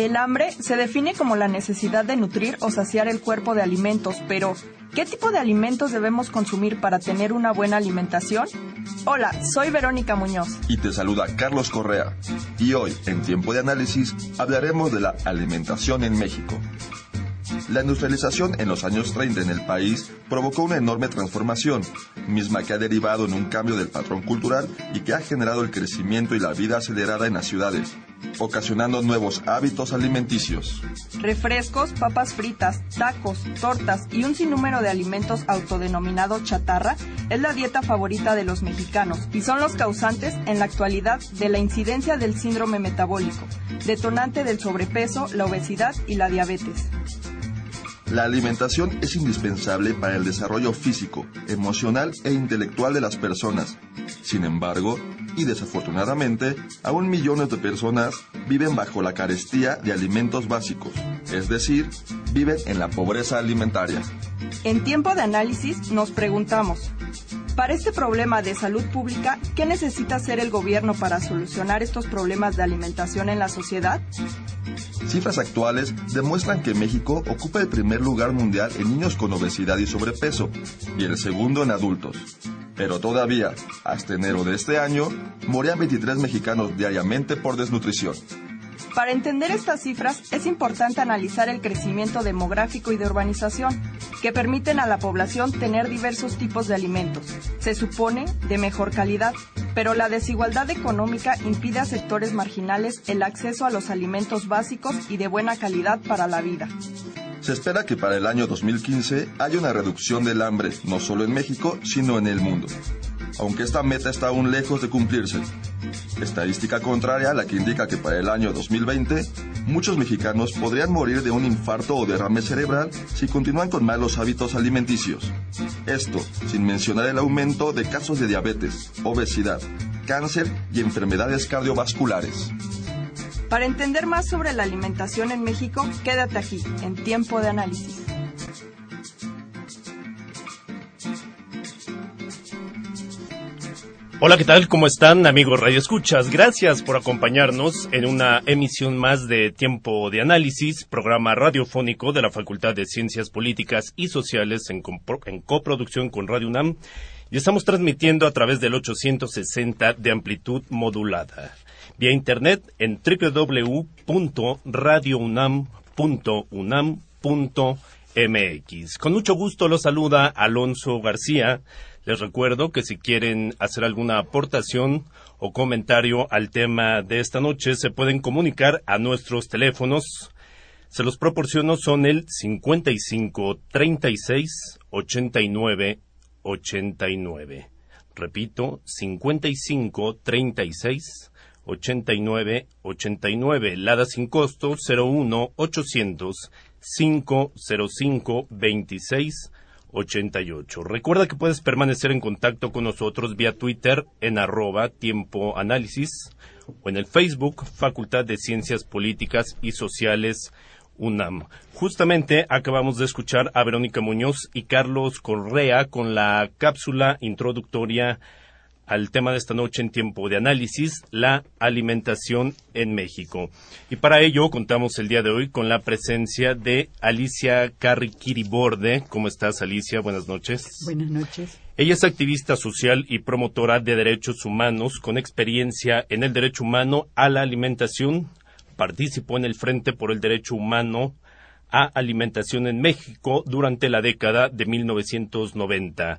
El hambre se define como la necesidad de nutrir o saciar el cuerpo de alimentos, pero ¿qué tipo de alimentos debemos consumir para tener una buena alimentación? Hola, soy Verónica Muñoz. Y te saluda Carlos Correa. Y hoy, en Tiempo de Análisis, hablaremos de la alimentación en México. La industrialización en los años 30 en el país provocó una enorme transformación, misma que ha derivado en un cambio del patrón cultural y que ha generado el crecimiento y la vida acelerada en las ciudades, ocasionando nuevos hábitos alimenticios. Refrescos, papas fritas, tacos, tortas y un sinnúmero de alimentos autodenominados chatarra es la dieta favorita de los mexicanos y son los causantes en la actualidad de la incidencia del síndrome metabólico, detonante del sobrepeso, la obesidad y la diabetes. La alimentación es indispensable para el desarrollo físico, emocional e intelectual de las personas. Sin embargo, y desafortunadamente, aún millones de personas viven bajo la carestía de alimentos básicos, es decir, viven en la pobreza alimentaria. En tiempo de análisis nos preguntamos, para este problema de salud pública, ¿qué necesita hacer el gobierno para solucionar estos problemas de alimentación en la sociedad? Cifras actuales demuestran que México ocupa el primer lugar mundial en niños con obesidad y sobrepeso y el segundo en adultos. Pero todavía, hasta enero de este año, morían 23 mexicanos diariamente por desnutrición. Para entender estas cifras es importante analizar el crecimiento demográfico y de urbanización, que permiten a la población tener diversos tipos de alimentos, se supone de mejor calidad, pero la desigualdad económica impide a sectores marginales el acceso a los alimentos básicos y de buena calidad para la vida. Se espera que para el año 2015 haya una reducción del hambre, no solo en México, sino en el mundo aunque esta meta está aún lejos de cumplirse. Estadística contraria a la que indica que para el año 2020 muchos mexicanos podrían morir de un infarto o derrame cerebral si continúan con malos hábitos alimenticios. Esto sin mencionar el aumento de casos de diabetes, obesidad, cáncer y enfermedades cardiovasculares. Para entender más sobre la alimentación en México, quédate aquí, en tiempo de análisis. Hola, ¿qué tal? ¿Cómo están, amigos Radio Escuchas? Gracias por acompañarnos en una emisión más de Tiempo de Análisis, programa radiofónico de la Facultad de Ciencias Políticas y Sociales en, coproducción con Radio UNAM. Y estamos transmitiendo a través del 860 de amplitud modulada. Vía internet en www.radiounam.unam.mx. Con mucho gusto los saluda Alonso García les recuerdo que si quieren hacer alguna aportación o comentario al tema de esta noche, se pueden comunicar a nuestros teléfonos. Se los proporciono, son el 55 36 89 89. Repito, 55 36 89 89. Lada sin costo 01 800 505 26 88. Recuerda que puedes permanecer en contacto con nosotros vía Twitter en arroba tiempo análisis o en el Facebook Facultad de Ciencias Políticas y Sociales UNAM. Justamente acabamos de escuchar a Verónica Muñoz y Carlos Correa con la cápsula introductoria al tema de esta noche en tiempo de análisis, la alimentación en México. Y para ello contamos el día de hoy con la presencia de Alicia Carriquiriborde. ¿Cómo estás, Alicia? Buenas noches. Buenas noches. Ella es activista social y promotora de derechos humanos con experiencia en el derecho humano a la alimentación. Participó en el Frente por el Derecho Humano a Alimentación en México durante la década de 1990.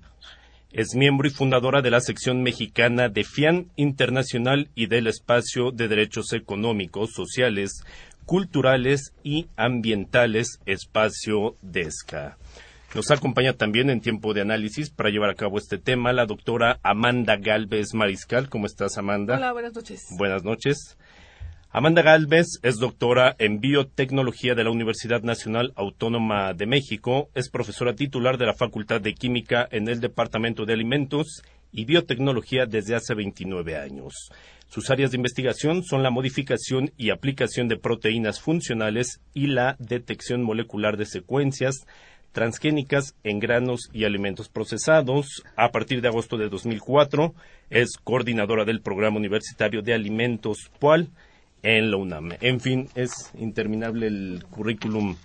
Es miembro y fundadora de la sección mexicana de FIAN Internacional y del Espacio de Derechos Económicos, Sociales, Culturales y Ambientales Espacio DESCA. Nos acompaña también en tiempo de análisis para llevar a cabo este tema la doctora Amanda Galvez Mariscal. ¿Cómo estás, Amanda? Hola, buenas noches. Buenas noches. Amanda Galvez es doctora en biotecnología de la Universidad Nacional Autónoma de México, es profesora titular de la Facultad de Química en el Departamento de Alimentos y Biotecnología desde hace 29 años. Sus áreas de investigación son la modificación y aplicación de proteínas funcionales y la detección molecular de secuencias transgénicas en granos y alimentos procesados. A partir de agosto de 2004 es coordinadora del Programa Universitario de Alimentos PUAL en la UNAM. En fin, es interminable el currículum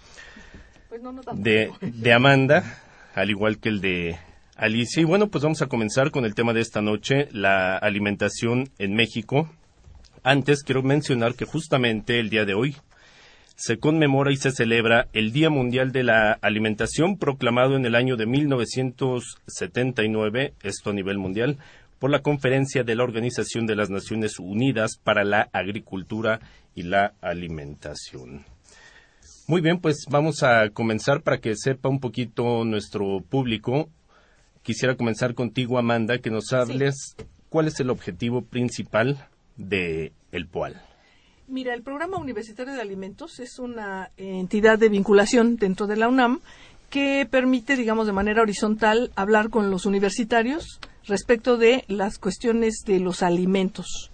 pues de, de Amanda, al igual que el de Alicia. Y bueno, pues vamos a comenzar con el tema de esta noche, la alimentación en México. Antes quiero mencionar que justamente el día de hoy se conmemora y se celebra el Día Mundial de la Alimentación proclamado en el año de 1979, esto a nivel mundial, por la conferencia de la Organización de las Naciones Unidas para la Agricultura y la Alimentación. Muy bien, pues vamos a comenzar para que sepa un poquito nuestro público. Quisiera comenzar contigo, Amanda, que nos hables cuál es el objetivo principal de el POAL. Mira, el Programa Universitario de Alimentos es una entidad de vinculación dentro de la UNAM que permite, digamos, de manera horizontal hablar con los universitarios respecto de las cuestiones de los alimentos.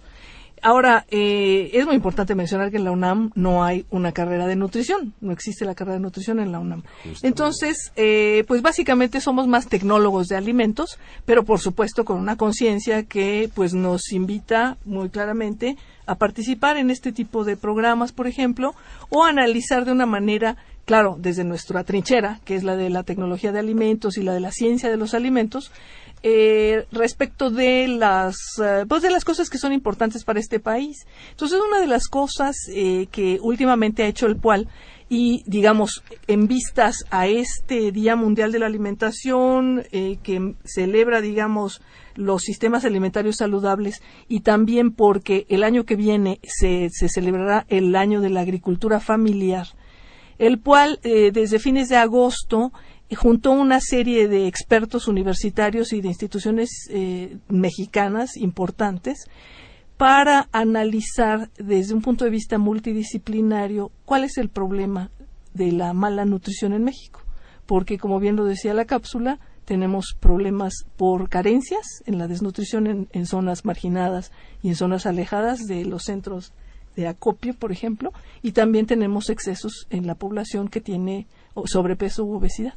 Ahora, eh, es muy importante mencionar que en la UNAM no hay una carrera de nutrición, no existe la carrera de nutrición en la UNAM. Entonces, eh, pues básicamente somos más tecnólogos de alimentos, pero por supuesto con una conciencia que pues nos invita muy claramente a participar en este tipo de programas, por ejemplo, o analizar de una manera claro, desde nuestra trinchera, que es la de la tecnología de alimentos y la de la ciencia de los alimentos, eh, respecto de las eh, pues de las cosas que son importantes para este país. Entonces, una de las cosas eh, que últimamente ha hecho el PUAL y digamos en vistas a este Día Mundial de la Alimentación que celebra digamos los sistemas alimentarios saludables y también porque el año que viene se, se celebrará el año de la agricultura familiar el cual desde fines de agosto juntó una serie de expertos universitarios y de instituciones eh, mexicanas importantes para analizar desde un punto de vista multidisciplinario cuál es el problema de la mala nutrición en México. Porque, como bien lo decía la cápsula, tenemos problemas por carencias en la desnutrición en, en zonas marginadas y en zonas alejadas de los centros de acopio, por ejemplo, y también tenemos excesos en la población que tiene sobrepeso u obesidad.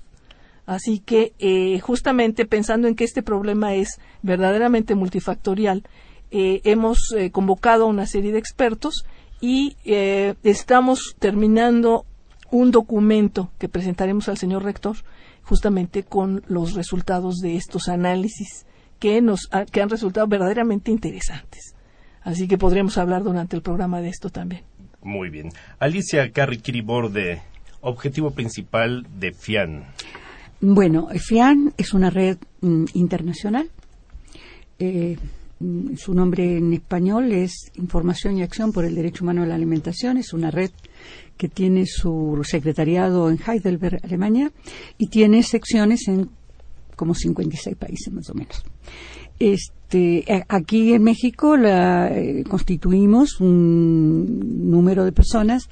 Así que eh, justamente pensando en que este problema es verdaderamente multifactorial, eh, hemos eh, convocado a una serie de expertos y estamos terminando un documento que presentaremos al señor rector justamente con los resultados de estos análisis que nos que han resultado verdaderamente interesantes. Así que podremos hablar durante el programa de esto también. Muy bien. Alicia Carri Borde, objetivo principal de FIAN. Bueno, FIAN es una red mm, internacional. Eh, mm, su nombre en español es Información y Acción por el Derecho Humano a la Alimentación. Es una red que tiene su secretariado en Heidelberg, Alemania, y tiene secciones en como 56 países más o menos. Este, aquí en México la, eh, constituimos un número de personas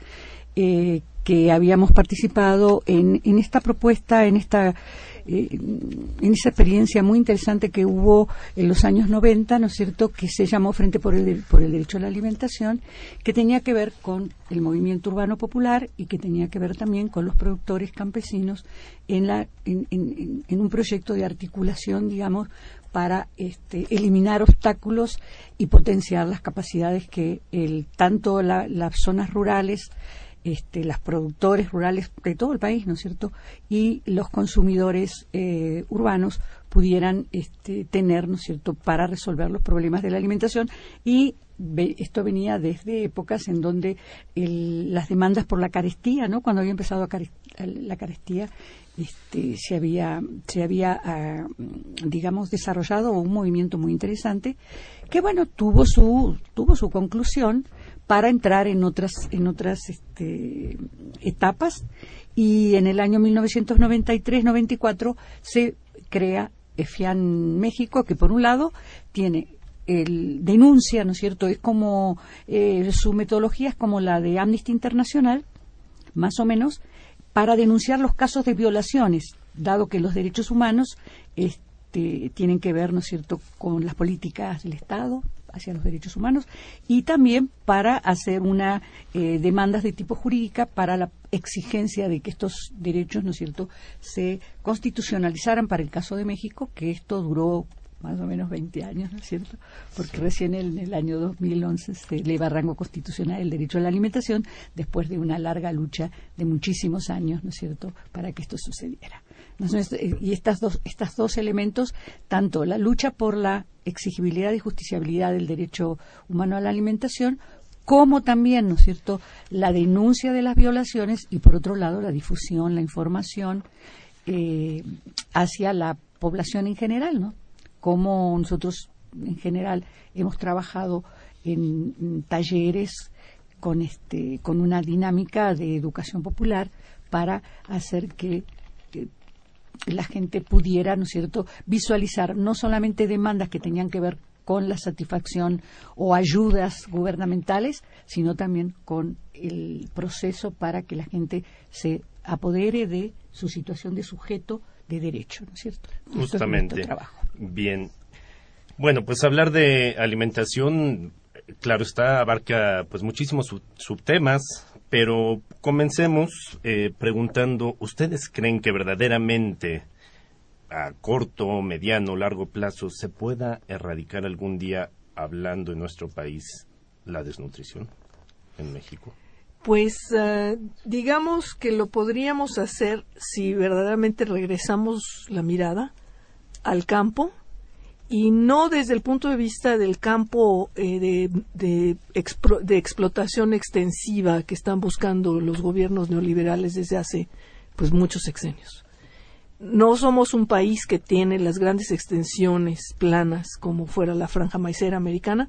eh, que habíamos participado en, en esta propuesta, en esta eh, en esa experiencia muy interesante que hubo en los años 90, ¿no es cierto?, que se llamó Frente por el, por el Derecho a la Alimentación, que tenía que ver con el movimiento urbano popular y que tenía que ver también con los productores campesinos en, la, en, en, en un proyecto de articulación, digamos, para este, eliminar obstáculos y potenciar las capacidades que el, tanto las zonas rurales este, las productores rurales de todo el país, ¿no es cierto? Y los consumidores eh, urbanos pudieran este, tener, ¿no es cierto?, para resolver los problemas de la alimentación y esto venía desde épocas en donde las demandas por la carestía, ¿no? Cuando había empezado la carestía, este, se había, se había ah, digamos, desarrollado un movimiento muy interesante que, bueno, tuvo su, tuvo su conclusión para entrar en otras, en otras este, etapas. Y en el año 1993-94 se crea EFIAN México, que por un lado tiene el denuncia, ¿no es cierto? Es como eh, su metodología es como la de Amnesty Internacional, más o menos, para denunciar los casos de violaciones, dado que los derechos humanos este, tienen que ver, ¿no es cierto?, con las políticas del Estado hacia los derechos humanos y también para hacer una eh, demandas de tipo jurídica para la exigencia de que estos derechos, ¿no es cierto?, se constitucionalizaran para el caso de México, que esto duró más o menos 20 años, ¿no es cierto? Porque recién en el año 2011 se eleva rango constitucional el derecho a la alimentación después de una larga lucha de muchísimos años, ¿no es cierto?, para que esto sucediera. Eh, y estas dos, estos dos elementos, tanto la lucha por la exigibilidad y justiciabilidad del derecho humano a la alimentación, como también, ¿no es cierto?, la denuncia de las violaciones y, por otro lado, la difusión, la información eh, hacia la población en general, ¿no? Como nosotros, en general, hemos trabajado en, talleres con, este, con una dinámica de educación popular para hacer que la gente pudiera, ¿no es cierto?, visualizar no solamente demandas que tenían que ver con la satisfacción o ayudas gubernamentales, sino también con el proceso para que la gente se apodere de su situación de sujeto de derecho, ¿no es cierto? Justamente. Bien. Bueno, pues hablar de alimentación, claro está, abarca pues muchísimos subtemas, pero comencemos eh, preguntando, ¿ustedes creen que verdaderamente a corto, mediano, largo plazo se pueda erradicar algún día, hablando en nuestro país, la desnutrición en México? Pues eh, digamos que lo podríamos hacer si verdaderamente regresamos la mirada al campo y no desde el punto de vista del campo eh, de, de, de, explotación extensiva que están buscando los gobiernos neoliberales desde hace pues muchos sexenios. No somos un país que tiene las grandes extensiones planas como fuera la franja maicera americana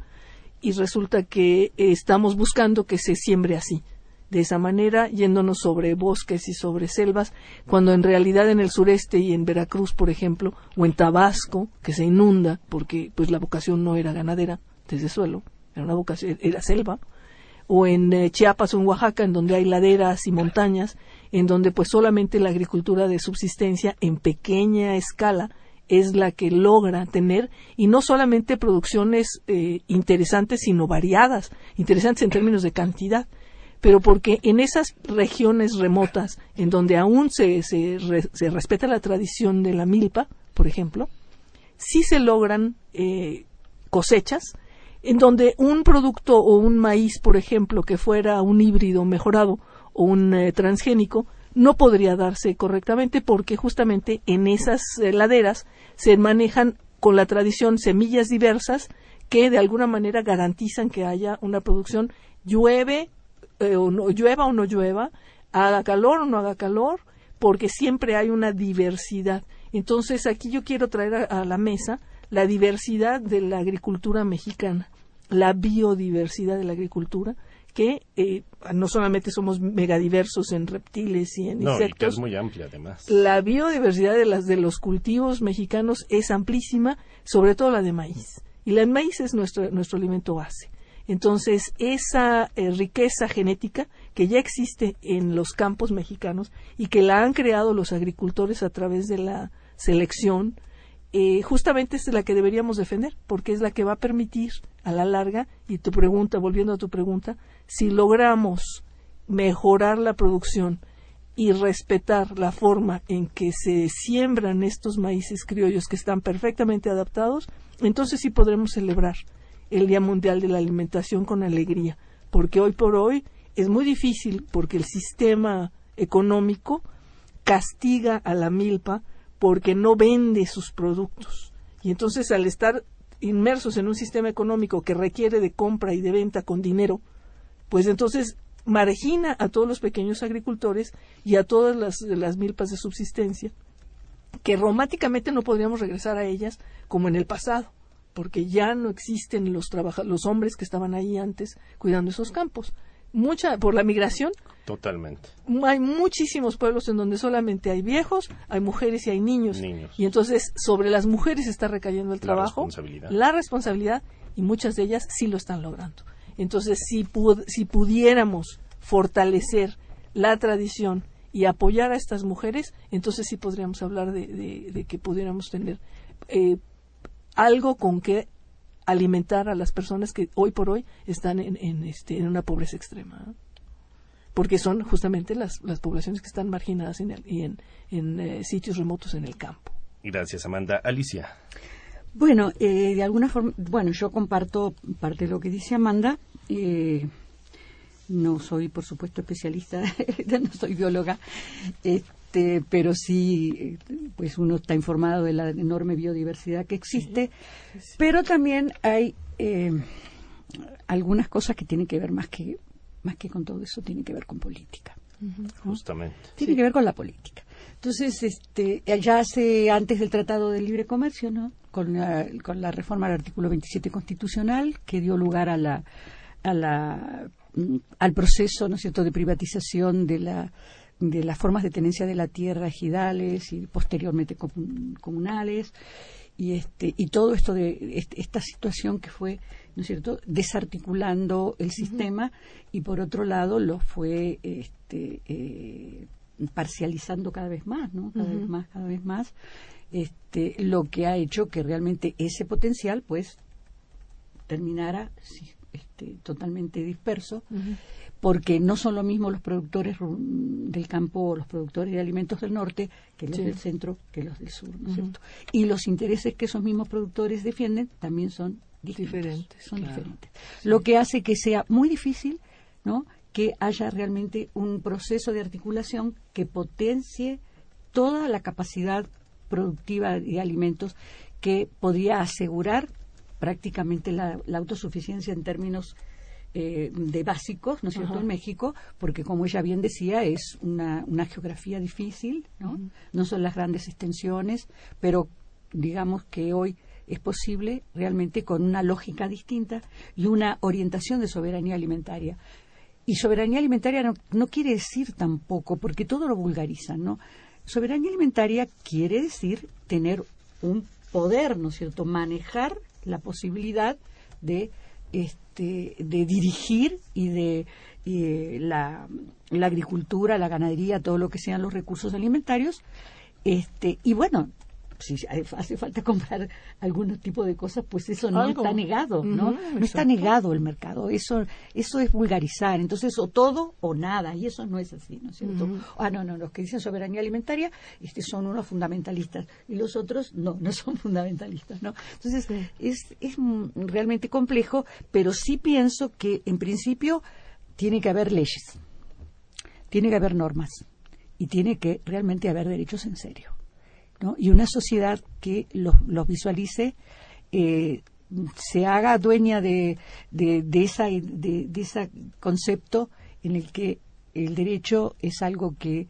y resulta que estamos buscando que se siembre así de esa manera, yéndonos sobre bosques y sobre selvas, cuando en realidad en el sureste y en Veracruz, por ejemplo, o en Tabasco, que se inunda, porque pues la vocación no era ganadera desde suelo, era una vocación, era selva, o en eh, Chiapas o en Oaxaca, en donde hay laderas y montañas, en donde pues solamente la agricultura de subsistencia en pequeña escala es la que logra tener y no solamente producciones eh, interesantes sino variadas, interesantes en términos de cantidad pero porque en esas regiones remotas en donde aún se, se, respeta la tradición de la milpa, por ejemplo, sí se logran eh, cosechas en donde un producto o un maíz, por ejemplo, que fuera un híbrido mejorado o un eh, transgénico, no podría darse correctamente porque justamente en esas eh, laderas se manejan con la tradición semillas diversas que de alguna manera garantizan que haya una producción llueve eh, o no, llueva o no llueva, haga calor o no haga calor, porque siempre hay una diversidad. Entonces aquí yo quiero traer a, la mesa la diversidad de la agricultura mexicana, la biodiversidad de la agricultura, que eh, no solamente somos megadiversos en reptiles y en insectos. es muy amplia además. La biodiversidad de, las, de los cultivos mexicanos es amplísima, sobre todo la de maíz. Y el maíz es nuestro, nuestro alimento base. Entonces, esa eh, riqueza genética que ya existe en los campos mexicanos y que la han creado los agricultores a través de la selección, eh, justamente es la que deberíamos defender, porque es la que va a permitir a la larga, y tu pregunta, volviendo a tu pregunta, si logramos mejorar la producción y respetar la forma en que se siembran estos maíces criollos que están perfectamente adaptados, entonces sí podremos celebrar el Día Mundial de la Alimentación con alegría, porque hoy por hoy es muy difícil porque el sistema económico castiga a la milpa porque no vende sus productos. Y entonces al estar inmersos en un sistema económico que requiere de compra y de venta con dinero, pues entonces margina a todos los pequeños agricultores y a todas las, las milpas de subsistencia, que románticamente no podríamos regresar a ellas como en el pasado porque ya no existen los los hombres que estaban ahí antes cuidando esos campos. Mucha por la migración. Totalmente. Hay muchísimos pueblos en donde solamente hay viejos, hay mujeres y hay niños. Y entonces sobre las mujeres está recayendo el trabajo, la responsabilidad. la responsabilidad y muchas de ellas sí lo están logrando. Entonces, si, si pudiéramos fortalecer la tradición y apoyar a estas mujeres, entonces sí podríamos hablar de, que pudiéramos tener eh, algo con que alimentar a las personas que hoy por hoy están en, este, en una pobreza extrema. Porque son justamente las, las poblaciones que están marginadas en y en, en eh, sitios remotos en el campo. Gracias, Amanda. Alicia. Bueno, eh, de alguna forma, bueno, yo comparto parte de lo que dice Amanda. Eh, no soy, por supuesto, especialista, no soy bióloga, este, pero sí, pues uno está informado de la enorme biodiversidad que existe, pero también hay eh, algunas cosas que tienen que ver más que más que con todo eso, tienen que ver con política. Justamente. Tiene que ver con la política. Entonces, este, ya hace antes del Tratado de Libre Comercio, ¿no? Con la, con la reforma del artículo 27 constitucional que dio lugar a la, a la Mm, al proceso, ¿no es cierto?, de privatización de la de las formas de tenencia de la tierra ejidales y posteriormente comunales y este y todo esto de esta situación que fue no es cierto desarticulando el sistema y por otro lado lo fue este, eh, parcializando cada vez más no cada vez más cada vez más este lo que ha hecho que realmente ese potencial pues terminara este, totalmente disperso, porque no son lo mismo los productores del campo o los productores de alimentos del norte que los del centro que los del sur, Y los intereses que esos mismos productores defienden también son diferentes. Son diferentes. Lo que hace que sea muy difícil, ¿no? que haya realmente un proceso de articulación que potencie toda la capacidad productiva de alimentos que podría asegurar prácticamente la, autosuficiencia en términos eh, de básicos, ¿no es cierto?, en México, porque como ella bien decía, es una, una geografía difícil, ¿no? No son las grandes extensiones, pero digamos que hoy es posible realmente con una lógica distinta y una orientación de soberanía alimentaria. Y soberanía alimentaria no, no quiere decir tampoco, porque todo lo vulgarizan, ¿no? Soberanía alimentaria quiere decir tener un poder, ¿no es cierto?, manejar la posibilidad de este, de dirigir y de la, la, agricultura, la ganadería, todo lo que sean los recursos alimentarios. Este, y bueno, si hace falta comprar algún tipo de cosas, pues eso no está negado, ¿no? no está negado el mercado, eso eso es vulgarizar, entonces o todo o nada, y eso no es así, ¿no es cierto? Ah, no, no, los que dicen soberanía alimentaria este, son unos fundamentalistas, y los otros no, no son fundamentalistas, ¿no? Entonces es, es realmente complejo, pero sí pienso que en principio tiene que haber leyes, tiene que haber normas, y tiene que realmente haber derechos en serio y una sociedad que los, visualice, eh, se haga dueña de, de, de, esa, de, ese concepto en el que el derecho es algo que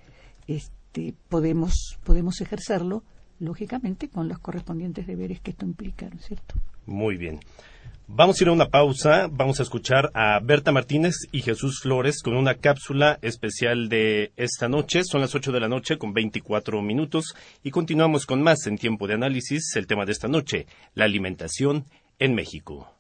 este, podemos, podemos ejercerlo, lógicamente, con los correspondientes deberes que esto implica, ¿no es cierto? Muy bien. Vamos a ir a una pausa, vamos a escuchar a Berta Martínez y Jesús Flores con una cápsula especial de esta noche. Son las 8 de la noche con 24 minutos y continuamos con más en tiempo de análisis. El tema de esta noche, la alimentación en México.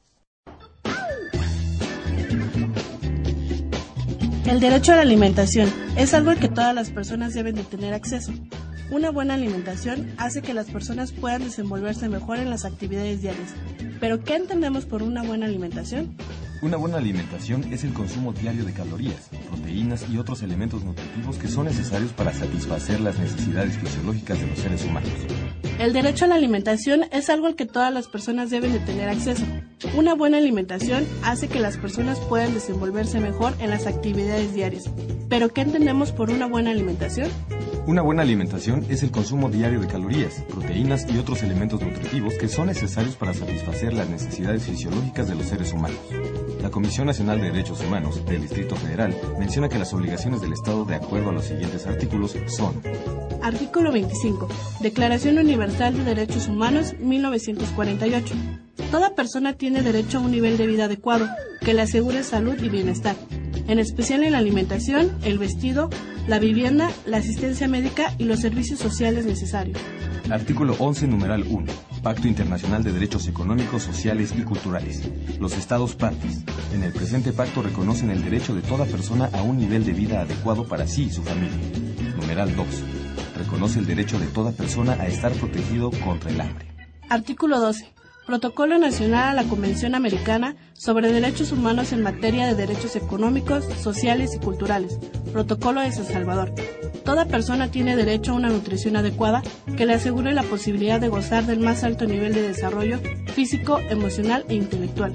El derecho a la alimentación es algo al que todas las personas deben de tener acceso. Una buena alimentación hace que las personas puedan desenvolverse mejor en las actividades diarias. Pero, ¿qué entendemos por una buena alimentación? Una buena alimentación es el consumo diario de calorías, proteínas y otros elementos nutritivos que son necesarios para satisfacer las necesidades fisiológicas de los seres humanos. El derecho a la alimentación es algo al que todas las personas deben de tener acceso. Una buena alimentación hace que las personas puedan desenvolverse mejor en las actividades diarias. ¿Pero qué entendemos por una buena alimentación? Una buena alimentación es el consumo diario de calorías, proteínas y otros elementos nutritivos que son necesarios para satisfacer las necesidades fisiológicas de los seres humanos. La Comisión Nacional de Derechos Humanos del Distrito Federal menciona que las obligaciones del Estado de acuerdo a los siguientes artículos son Artículo 25. Declaración Universal de Derechos Humanos 1948. Toda persona tiene derecho a un nivel de vida adecuado que le asegure salud y bienestar, en especial en la alimentación, el vestido, la vivienda, la asistencia médica y los servicios sociales necesarios. Artículo 11, numeral 1. Pacto Internacional de Derechos Económicos, Sociales y Culturales. Los Estados partes. En el presente pacto reconocen el derecho de toda persona a un nivel de vida adecuado para sí y su familia. Numeral 2. Reconoce el derecho de toda persona a estar protegido contra el hambre. Artículo 12. Protocolo Nacional a la Convención Americana sobre Derechos Humanos en materia de derechos económicos, sociales y culturales. Protocolo de San Salvador. Toda persona tiene derecho a una nutrición adecuada que le asegure la posibilidad de gozar del más alto nivel de desarrollo físico, emocional e intelectual.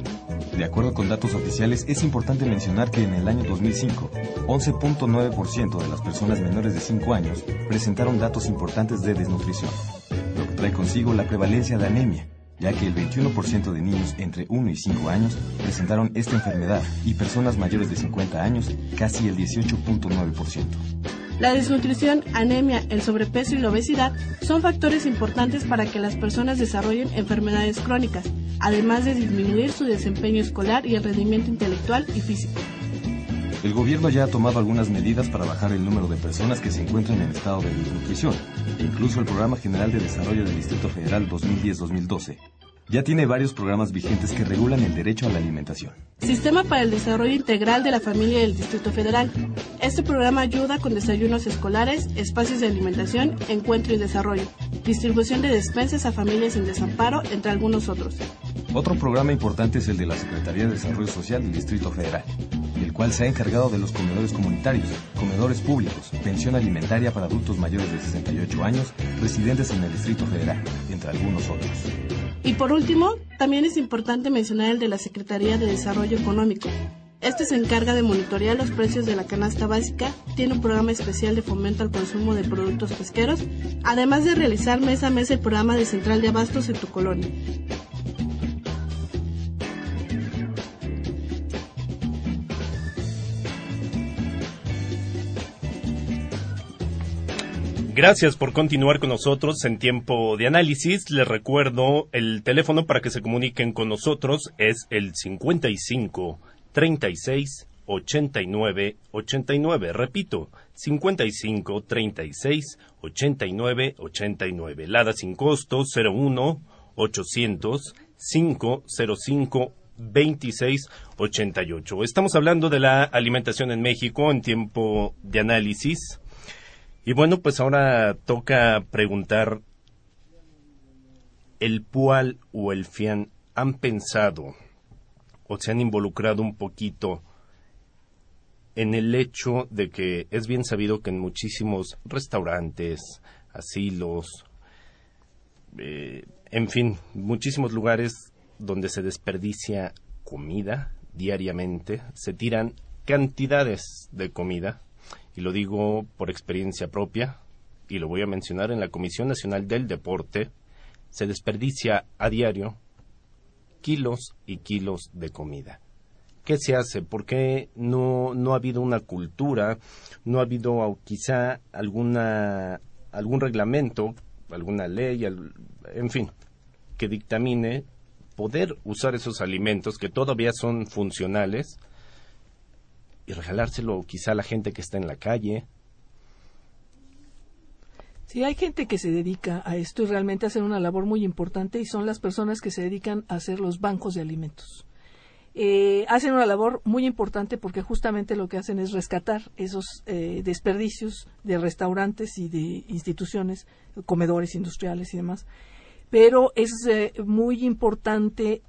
De acuerdo con datos oficiales, es importante mencionar que en el año 2005, 11.9% de las personas menores de 5 años presentaron datos importantes de desnutrición, lo que trae consigo la prevalencia de anemia, ya que el 21% de niños entre 1 y 5 años presentaron esta enfermedad y personas mayores de 50 años casi el 18.9%. La desnutrición, anemia, el sobrepeso y la obesidad son factores importantes para que las personas desarrollen enfermedades crónicas, además de disminuir su desempeño escolar y el rendimiento intelectual y físico. El gobierno ya ha tomado algunas medidas para bajar el número de personas que se encuentran en estado de desnutrición, e incluso el Programa General de Desarrollo del Distrito Federal 2010-2012 ya tiene varios programas vigentes que regulan el derecho a la alimentación. Sistema para el Desarrollo Integral de la Familia del Distrito Federal. Este programa ayuda con desayunos escolares, espacios de alimentación, encuentro y desarrollo, distribución de despensas a familias en desamparo, entre algunos otros. Otro programa importante es el de la Secretaría de Desarrollo Social del Distrito Federal, el cual se ha encargado de los comedores comunitarios, comedores públicos, pensión alimentaria para adultos mayores de 68 años, residentes en el Distrito Federal, entre algunos otros. Y por último, también es importante mencionar el de la Secretaría de Desarrollo Económico. Este se encarga de monitorear los precios de la canasta básica, tiene un programa especial de fomento al consumo de productos pesqueros, además de realizar mes a mes el programa de central de abastos en tu colonia. Gracias por continuar con nosotros en tiempo de análisis. Les recuerdo el teléfono para que se comuniquen con nosotros es el 55 36 89 89. Repito, 55 36 89 89. Lada sin costo 01 800 505 26 88. Estamos hablando de la alimentación en México en tiempo de análisis. Y bueno, pues ahora toca preguntar, ¿el PUAL o el FIAN han pensado o se han involucrado un poquito en el hecho de que es bien sabido que en muchísimos restaurantes, asilos, eh, en fin, muchísimos lugares donde se desperdicia comida diariamente, se tiran cantidades de comida y lo digo por experiencia propia, y lo voy a mencionar en la Comisión Nacional del Deporte, se desperdicia a diario kilos y kilos de comida. ¿Qué se hace? ¿Por qué no, no ha habido una cultura, no ha habido quizá alguna, algún reglamento, alguna ley, en fin, que dictamine poder usar esos alimentos que todavía son funcionales y regalárselo quizá a la gente que está en la calle. Sí, hay gente que se dedica a esto y realmente hacen una labor muy importante y son las personas que se dedican a hacer los bancos de alimentos. Eh, hacen una labor muy importante porque justamente lo que hacen es rescatar esos eh, desperdicios de restaurantes y de instituciones, comedores industriales y demás. Pero es eh, muy importante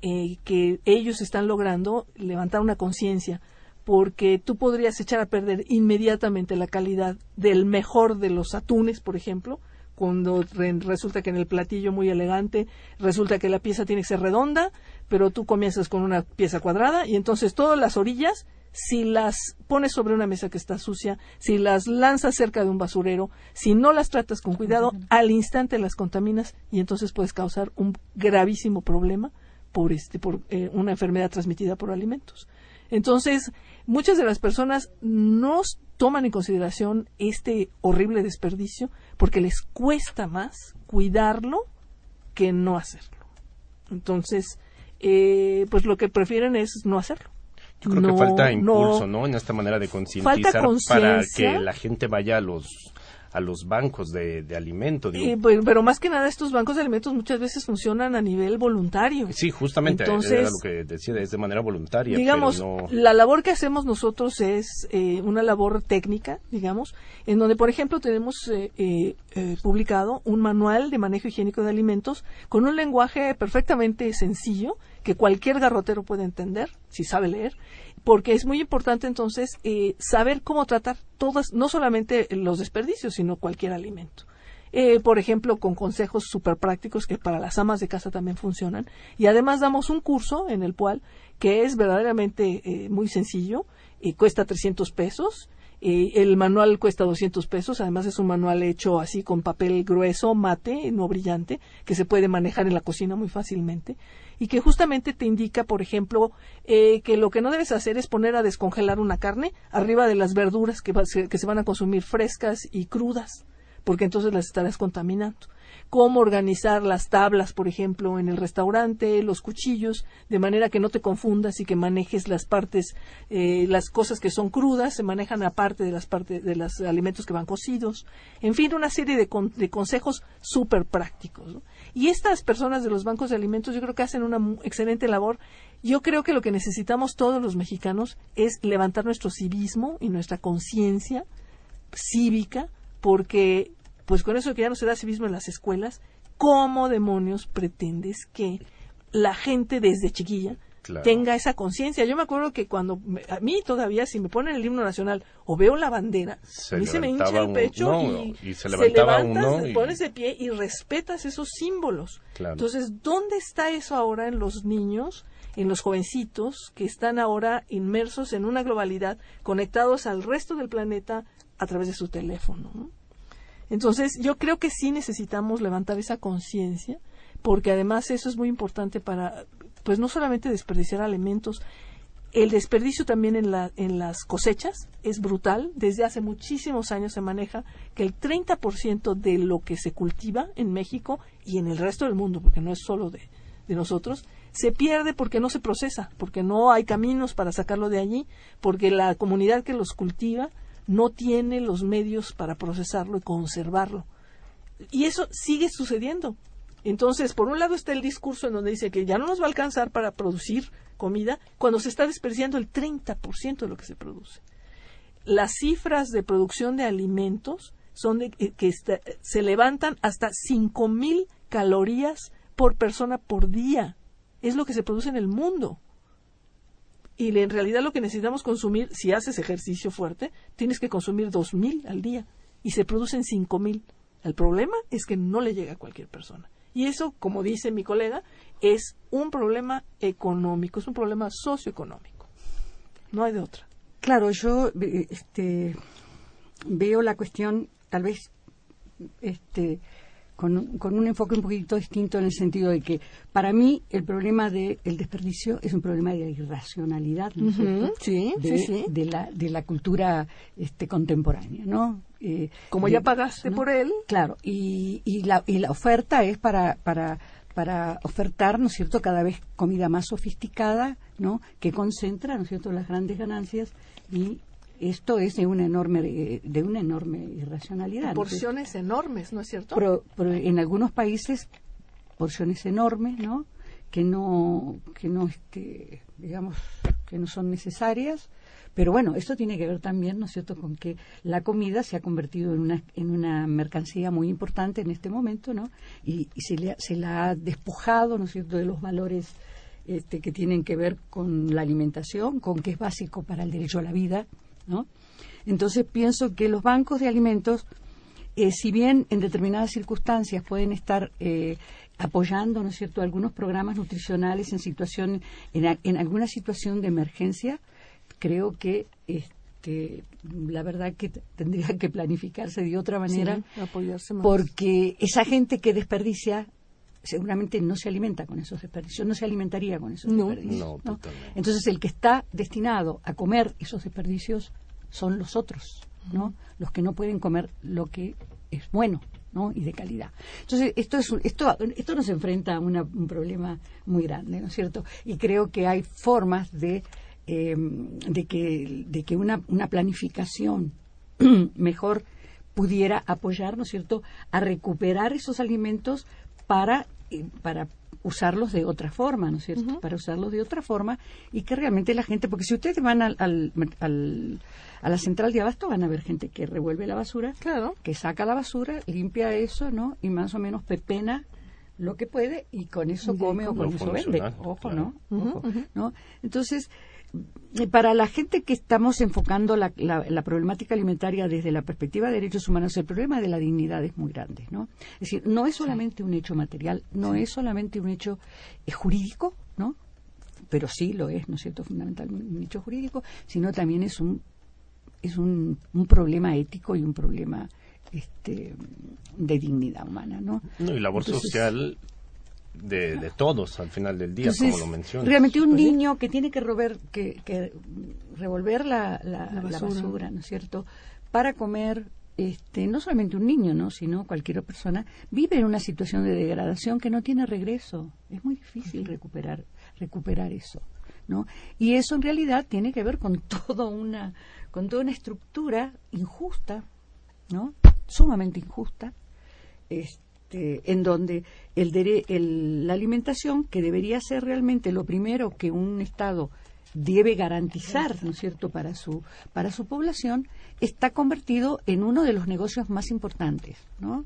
que ellos están logrando levantar una conciencia porque tú podrías echar a perder inmediatamente la calidad del mejor de los atunes, por ejemplo, cuando resulta que en el platillo muy elegante resulta que la pieza tiene que ser redonda, pero tú comienzas con una pieza cuadrada y entonces todas las orillas, si las pones sobre una mesa que está sucia, si las lanzas cerca de un basurero, si no las tratas con cuidado, al instante las contaminas y entonces puedes causar un gravísimo problema por este por eh, una enfermedad transmitida por alimentos. Entonces, muchas de las personas no toman en consideración este horrible desperdicio porque les cuesta más cuidarlo que no hacerlo. Entonces, eh, pues lo que prefieren es no hacerlo. Yo creo que falta impulso, ¿no? En esta manera de concientizar para que la gente vaya a los a los bancos de, de alimento. Pues, pero más que nada estos bancos de alimentos muchas veces funcionan a nivel voluntario. Sí, justamente, Entonces, era lo que decía, es de manera voluntaria. Digamos, la labor que hacemos nosotros es eh, una labor técnica, digamos, en donde, por ejemplo, tenemos eh, eh, publicado un manual de manejo higiénico de alimentos con un lenguaje perfectamente sencillo que cualquier garrotero puede entender, si sabe leer, porque es muy importante entonces eh, saber cómo tratar todas, no solamente los desperdicios, sino cualquier alimento. Eh, por ejemplo, con consejos súper prácticos que para las amas de casa también funcionan. Y además damos un curso en el cual, que es verdaderamente eh, muy sencillo, y cuesta 300 pesos. El manual cuesta 200 pesos, además es un manual hecho así con papel grueso, mate, no brillante, que se puede manejar en la cocina muy fácilmente y que justamente te indica, por ejemplo, eh, que lo que no debes hacer es poner a descongelar una carne arriba de las verduras que, que se van a consumir frescas y crudas, porque entonces las estarás contaminando cómo organizar las tablas, por ejemplo, en el restaurante, los cuchillos, de manera que no te confundas y que manejes las partes, eh, las cosas que son crudas, se manejan aparte de las partes de los alimentos que van cocidos. En fin, una serie de, de consejos súper prácticos. Y estas personas de los bancos de alimentos yo creo que hacen una excelente labor. Yo creo que lo que necesitamos todos los mexicanos es levantar nuestro civismo y nuestra conciencia cívica, porque pues con eso que ya no se da civismo en las escuelas, ¿cómo demonios pretendes que la gente desde chiquilla tenga esa conciencia. Yo me acuerdo que cuando a mí todavía si me ponen el himno nacional o veo la bandera, a mí se me hincha el pecho y, se, levantaba uno y... pones de pie y respetas esos símbolos. Entonces, ¿dónde está eso ahora en los niños? en los jovencitos que están ahora inmersos en una globalidad, conectados al resto del planeta a través de su teléfono. Entonces, yo creo que sí necesitamos levantar esa conciencia, porque además eso es muy importante para pues no solamente desperdiciar alimentos, el desperdicio también en, la, en las cosechas es brutal. Desde hace muchísimos años se maneja que el 30% de lo que se cultiva en México y en el resto del mundo, porque no es solo de, de nosotros, se pierde porque no se procesa, porque no hay caminos para sacarlo de allí, porque la comunidad que los cultiva no tiene los medios para procesarlo y conservarlo. Y eso sigue sucediendo. Entonces, por un lado está el discurso en donde dice que ya no nos va a alcanzar para producir comida cuando se está desperdiciando el 30% de lo que se produce. Las cifras de producción de alimentos son de que se levantan hasta 5000 calorías por persona por día. Es lo que se produce en el mundo. Y en realidad lo que necesitamos consumir, si haces ejercicio fuerte, tienes que consumir 2000 al día y se producen 5000. El problema es que no le llega a cualquier persona. Y eso, como dice mi colega, es un problema económico, es un problema socioeconómico. No hay de otra. Claro, yo eh, este, veo la cuestión tal vez este, con, un enfoque un poquito distinto en el sentido de que para mí el problema del desperdicio es un problema de irracionalidad sí, de, sí, De, la, de la cultura este, contemporánea, ¿no? Eh, Como ya pagaste por él. Claro, y, y, la, y la oferta es para, para, para ofertar, ¿no es cierto?, cada vez comida más sofisticada, ¿no?, que concentra, ¿no es cierto?, las grandes ganancias y esto es de una enorme de una enorme irracionalidad. Porciones enormes, ¿no es cierto? Pero, en algunos países porciones enormes, ¿no? Que no que no este, digamos que no son necesarias pero bueno, esto tiene que ver también, ¿no es cierto?, con que la comida se ha convertido en una, en una mercancía muy importante en este momento, ¿no? Y, se, le, se la ha despojado, ¿no es cierto?, de los valores este, que tienen que ver con la alimentación, con que es básico para el derecho a la vida, ¿no? Entonces pienso que los bancos de alimentos, eh, si bien en determinadas circunstancias pueden estar eh, apoyando, ¿no es cierto?, algunos programas nutricionales en situación, en, en alguna situación de emergencia, creo que este, la verdad que tendría que planificarse de otra manera porque esa gente que desperdicia seguramente no se alimenta con esos desperdicios, no se alimentaría con esos desperdicios. Entonces el que está destinado a comer esos desperdicios son los otros, ¿no? Los que no pueden comer lo que es bueno, ¿no? y de calidad. Entonces, esto, es, esto, esto nos enfrenta a un problema muy grande, ¿no es cierto? Y creo que hay formas de, eh, de que, de que una, una planificación mejor pudiera apoyar, ¿no es cierto?, a recuperar esos alimentos para, eh, para usarlos de otra forma, ¿no es cierto? Para usarlos de otra forma y que realmente la gente, porque si ustedes van al, al, a la central de abasto van a ver gente que revuelve la basura, claro. que saca la basura, limpia eso, ¿no? Y más o menos pepena lo que puede y con eso come o con eso vende. Ojo, ¿no? Ojo, ¿no? Entonces, para la gente que estamos enfocando la, la, problemática alimentaria desde la perspectiva de derechos humanos, el problema de la dignidad es muy grande, ¿no? Es decir, no es solamente un hecho material, no es solamente un hecho eh, jurídico, ¿no? Pero sí lo es, ¿no es cierto?, fundamentalmente un hecho jurídico, sino también es un es un, un problema ético y un problema este, de dignidad humana, ¿no? no y labor social de, todos al final del día, como lo mencionas. Realmente un niño que tiene que, rober, que, que revolver la, la, basura. ¿no es cierto? Para comer, este, no solamente un niño, ¿no? sino cualquier persona, vive en una situación de degradación que no tiene regreso. Es muy difícil recuperar, recuperar eso. ¿no? Y eso en realidad tiene que ver con todo una, con toda una estructura injusta, ¿no? sumamente injusta, este, este, en donde el, la alimentación, que debería ser realmente lo primero que un Estado debe garantizar, ¿no es cierto?, para su, para su población, está convertido en uno de los negocios más importantes, ¿no?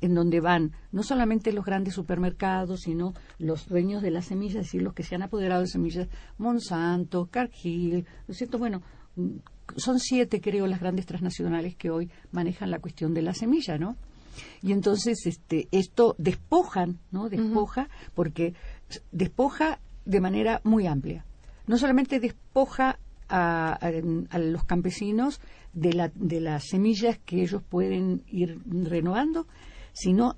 en donde van no solamente los grandes supermercados, sino los dueños de las semillas, es decir, los que se han apoderado de semillas, Monsanto, Cargill, ¿no es cierto? Bueno, son siete, creo, las grandes transnacionales que hoy manejan la cuestión de la semilla, ¿no? Y entonces este, esto despojan, ¿no? Despoja, porque despoja de manera muy amplia. No solamente despoja a, los campesinos de, la, de las semillas que ellos pueden ir renovando, sino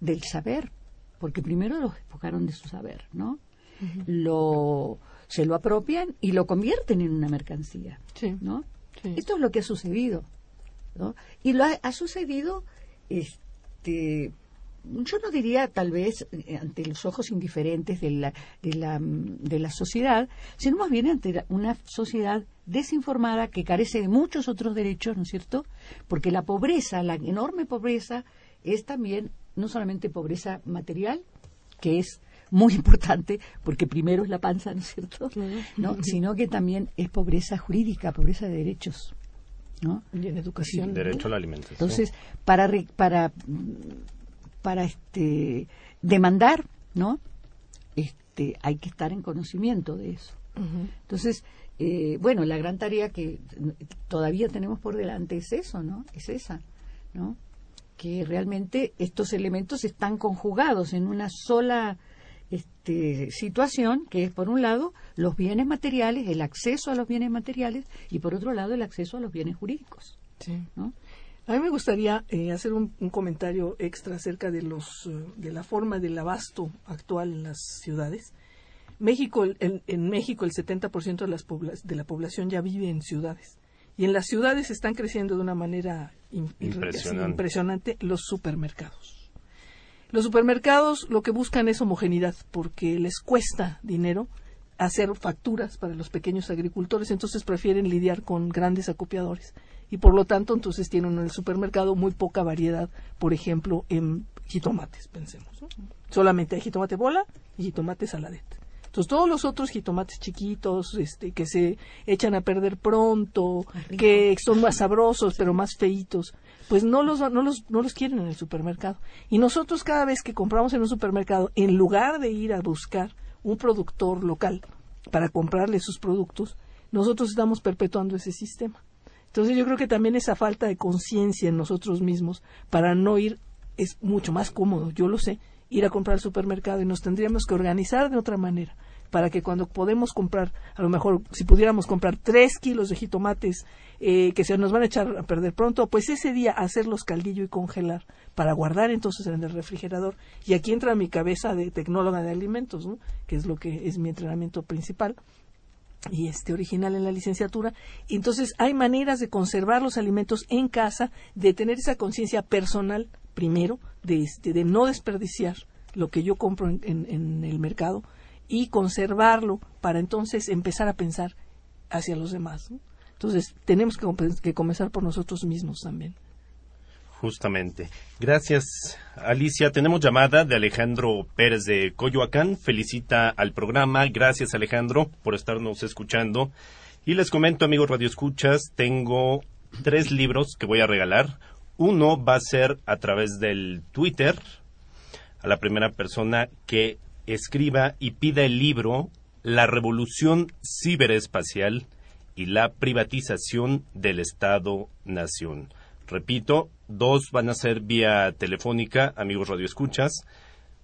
del saber, porque primero los despojaron de su saber, ¿no? Lo se lo apropian y lo convierten en una mercancía, ¿no? Esto es lo que ha sucedido, ¿no? Y lo ha sucedido este, yo no diría tal vez eh, ante los ojos indiferentes de la, de la, de la sociedad, sino más bien ante una sociedad desinformada que carece de muchos otros derechos, ¿no es cierto? Porque la pobreza, la enorme pobreza, es también no solamente pobreza material, que es muy importante, porque primero es la panza, ¿no es cierto? ¿No? Sino que también es pobreza jurídica, pobreza de derechos. ¿No? Y en educación. derecho a la alimentación. Entonces, para, para, para este, demandar, ¿no? Este, hay que estar en conocimiento de eso. Entonces, eh, bueno, la gran tarea que todavía tenemos por delante es eso, ¿no? Es esa, ¿no? Que realmente estos elementos están conjugados en una sola este, situación que es, por un lado, los bienes materiales, el acceso a los bienes materiales, y por otro lado, el acceso a los bienes jurídicos. A mí me gustaría eh, hacer un, comentario extra acerca de, los, eh, de la forma del abasto actual en las ciudades. México, en, en México el 70% de, las de la población ya vive en ciudades. Y en las ciudades están creciendo de una manera impresionante los supermercados. Los supermercados lo que buscan es homogeneidad porque les cuesta dinero hacer facturas para los pequeños agricultores, entonces prefieren lidiar con grandes acopiadores y por lo tanto entonces tienen en el supermercado muy poca variedad, por ejemplo, en jitomates, pensemos. Solamente hay jitomate bola y jitomate saladet. Entonces todos los otros jitomates chiquitos, este, que se echan a perder pronto, que son más sabrosos pero más feitos, pues no los, no, los, no los quieren en el supermercado. Y nosotros cada vez que compramos en un supermercado, en lugar de ir a buscar un productor local para comprarle sus productos, nosotros estamos perpetuando ese sistema. Entonces yo creo que también esa falta de conciencia en nosotros mismos para no ir es mucho más cómodo, yo lo sé, ir a comprar al supermercado y nos tendríamos que organizar de otra manera para que cuando podemos comprar, a lo mejor si pudiéramos comprar tres kilos de jitomates eh, que se nos van a echar a perder pronto, pues ese día hacerlos caldillo y congelar para guardar entonces en el refrigerador. Y aquí entra mi cabeza de tecnóloga de alimentos, ¿no? que es lo que es mi entrenamiento principal y este original en la licenciatura. Entonces hay maneras de conservar los alimentos en casa, de tener esa conciencia personal primero, de, este, de no desperdiciar lo que yo compro en, en el mercado y conservarlo para entonces empezar a pensar hacia los demás. Entonces, tenemos que, que, comenzar por nosotros mismos también. Justamente. Gracias, Alicia. Tenemos llamada de Alejandro Pérez de Coyoacán. Felicita al programa. Gracias, Alejandro, por estarnos escuchando. Y les comento, amigos radioescuchas, tengo tres libros que voy a regalar. Uno va a ser a través del Twitter a la primera persona que escriba y pida el libro La revolución ciberespacial y la privatización del Estado-Nación. Repito, dos van a ser vía telefónica, amigos radioescuchas.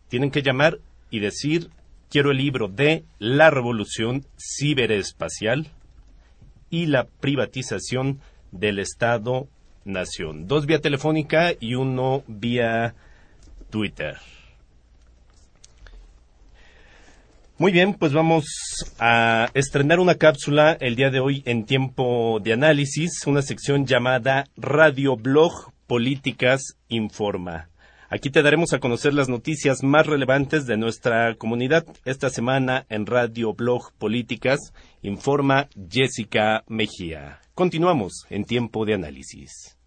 Tienen que llamar y decir, quiero el libro de La revolución ciberespacial y la privatización del Estado-Nación. Dos vía telefónica y uno vía Twitter. Muy bien, pues vamos a estrenar una cápsula el día de hoy en tiempo de análisis, una sección llamada Radio Blog Políticas Informa. Aquí te daremos a conocer las noticias más relevantes de nuestra comunidad. Esta semana en Radio Blog Políticas informa Jessica Mejía. Continuamos en tiempo de análisis.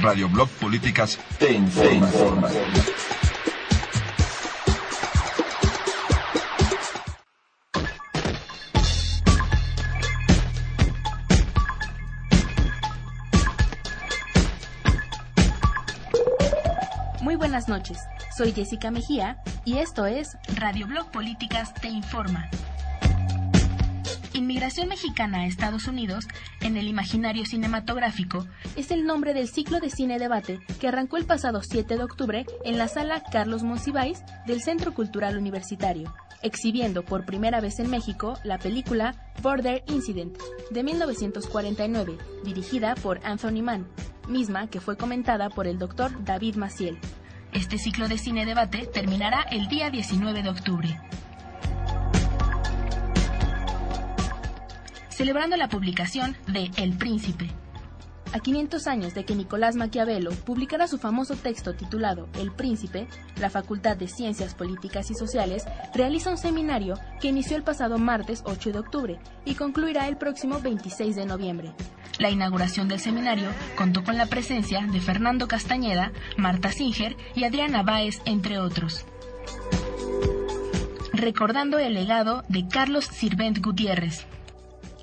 Radio Blog Políticas te informa. Muy buenas noches, soy Jessica Mejía y esto es Radio Blog Políticas te informa. Inmigración mexicana a Estados Unidos en el imaginario cinematográfico es el nombre del ciclo de cine debate que arrancó el pasado 7 de octubre en la sala Carlos Monsiváis del Centro Cultural Universitario, exhibiendo por primera vez en México la película Border Incident de 1949, dirigida por Anthony Mann, misma que fue comentada por el doctor David Maciel. Este ciclo de cine debate terminará el día 19 de octubre. celebrando la publicación de El Príncipe. A 500 años de que Nicolás Maquiavelo publicara su famoso texto titulado El Príncipe, la Facultad de Ciencias Políticas y Sociales realiza un seminario que inició el pasado martes 8 de octubre y concluirá el próximo 26 de noviembre. La inauguración del seminario contó con la presencia de Fernando Castañeda, Marta Singer y Adriana Báez, entre otros. Recordando el legado de Carlos Sirvent Gutiérrez,